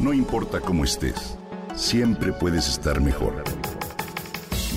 No importa cómo estés, siempre puedes estar mejor.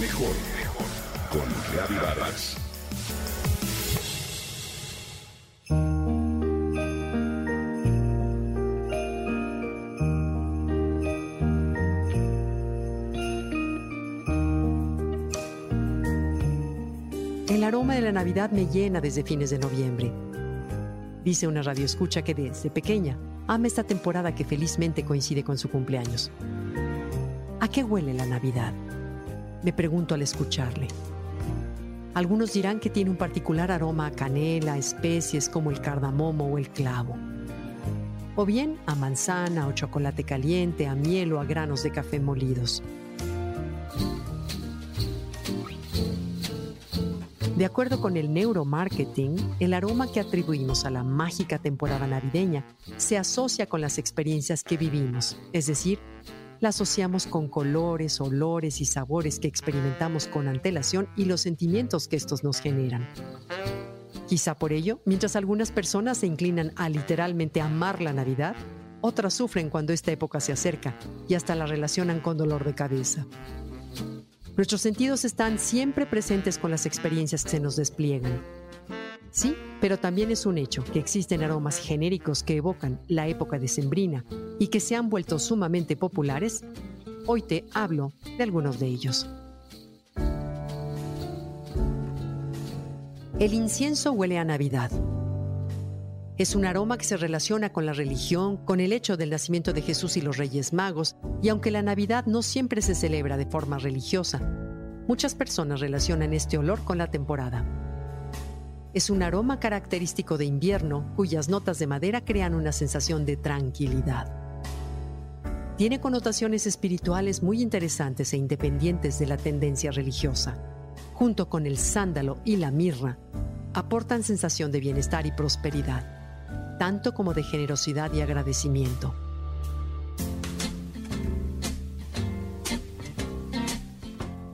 Mejor, mejor. Con Reavivadas. El aroma de la Navidad me llena desde fines de noviembre. Dice una radioescucha que desde pequeña ama esta temporada que felizmente coincide con su cumpleaños. ¿A qué huele la Navidad? Me pregunto al escucharle. Algunos dirán que tiene un particular aroma a canela, especies como el cardamomo o el clavo. O bien a manzana o chocolate caliente, a miel o a granos de café molidos. De acuerdo con el neuromarketing, el aroma que atribuimos a la mágica temporada navideña se asocia con las experiencias que vivimos, es decir, la asociamos con colores, olores y sabores que experimentamos con antelación y los sentimientos que estos nos generan. Quizá por ello, mientras algunas personas se inclinan a literalmente amar la Navidad, otras sufren cuando esta época se acerca y hasta la relacionan con dolor de cabeza. Nuestros sentidos están siempre presentes con las experiencias que se nos despliegan. Sí, pero también es un hecho que existen aromas genéricos que evocan la época decembrina y que se han vuelto sumamente populares. Hoy te hablo de algunos de ellos. El incienso huele a Navidad. Es un aroma que se relaciona con la religión, con el hecho del nacimiento de Jesús y los Reyes Magos, y aunque la Navidad no siempre se celebra de forma religiosa, muchas personas relacionan este olor con la temporada. Es un aroma característico de invierno cuyas notas de madera crean una sensación de tranquilidad. Tiene connotaciones espirituales muy interesantes e independientes de la tendencia religiosa. Junto con el sándalo y la mirra, aportan sensación de bienestar y prosperidad, tanto como de generosidad y agradecimiento.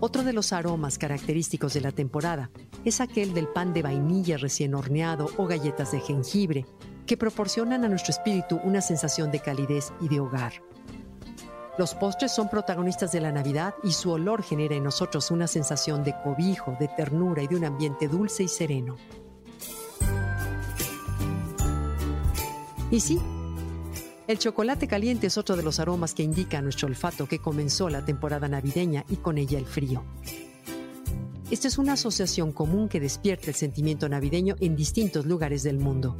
Otro de los aromas característicos de la temporada es aquel del pan de vainilla recién horneado o galletas de jengibre, que proporcionan a nuestro espíritu una sensación de calidez y de hogar. Los postres son protagonistas de la Navidad y su olor genera en nosotros una sensación de cobijo, de ternura y de un ambiente dulce y sereno. Y sí, el chocolate caliente es otro de los aromas que indica a nuestro olfato que comenzó la temporada navideña y con ella el frío. Esta es una asociación común que despierta el sentimiento navideño en distintos lugares del mundo.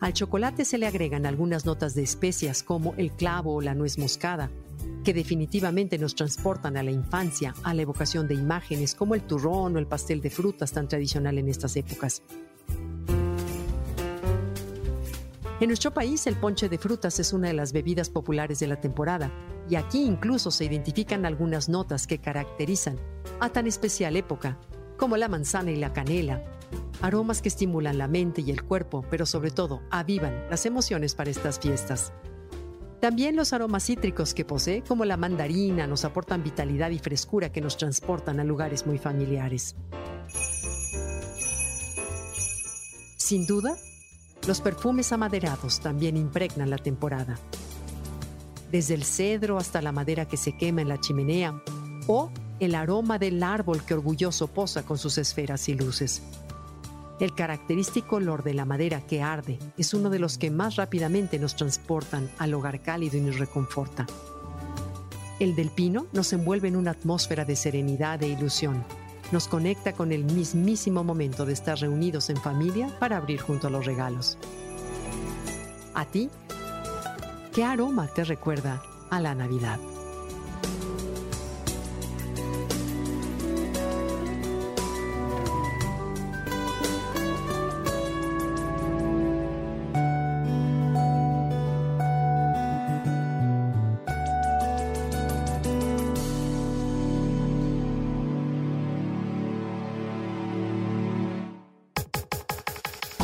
Al chocolate se le agregan algunas notas de especias como el clavo o la nuez moscada, que definitivamente nos transportan a la infancia, a la evocación de imágenes como el turrón o el pastel de frutas tan tradicional en estas épocas. En nuestro país el ponche de frutas es una de las bebidas populares de la temporada y aquí incluso se identifican algunas notas que caracterizan a tan especial época, como la manzana y la canela, aromas que estimulan la mente y el cuerpo, pero sobre todo avivan las emociones para estas fiestas. También los aromas cítricos que posee, como la mandarina, nos aportan vitalidad y frescura que nos transportan a lugares muy familiares. Sin duda, los perfumes amaderados también impregnan la temporada. Desde el cedro hasta la madera que se quema en la chimenea o el aroma del árbol que orgulloso posa con sus esferas y luces. El característico olor de la madera que arde es uno de los que más rápidamente nos transportan al hogar cálido y nos reconforta. El del pino nos envuelve en una atmósfera de serenidad e ilusión, nos conecta con el mismísimo momento de estar reunidos en familia para abrir junto a los regalos. ¿A ti? ¿Qué aroma te recuerda a la Navidad?